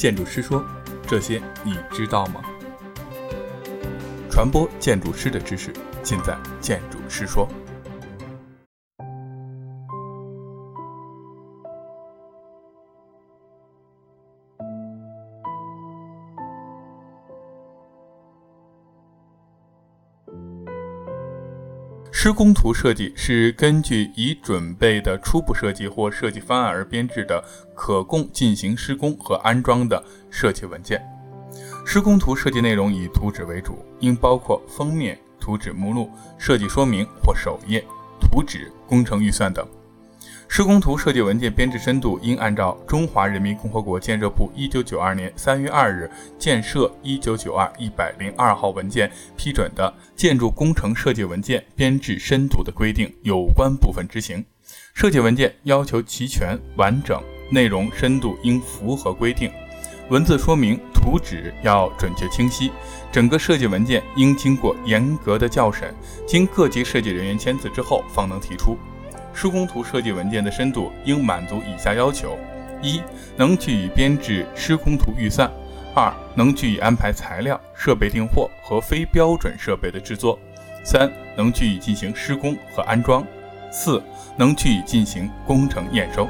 建筑师说：“这些你知道吗？”传播建筑师的知识，尽在建筑师说。施工图设计是根据已准备的初步设计或设计方案而编制的可供进行施工和安装的设计文件。施工图设计内容以图纸为主，应包括封面、图纸目录、设计说明或首页、图纸、工程预算等。施工图设计文件编制深度应按照《中华人民共和国建设部1992年3月2日建设1992一百零二号文件批准的建筑工程设计文件编制深度的规定有关部分执行。设计文件要求齐全完整，内容深度应符合规定，文字说明、图纸要准确清晰。整个设计文件应经过严格的校审，经各级设计人员签字之后方能提出。施工图设计文件的深度应满足以下要求：一、能据以编制施工图预算；二、能据以安排材料、设备订货和非标准设备的制作；三、能据以进行施工和安装；四、能据以进行工程验收。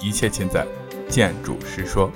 一切尽在建筑师说。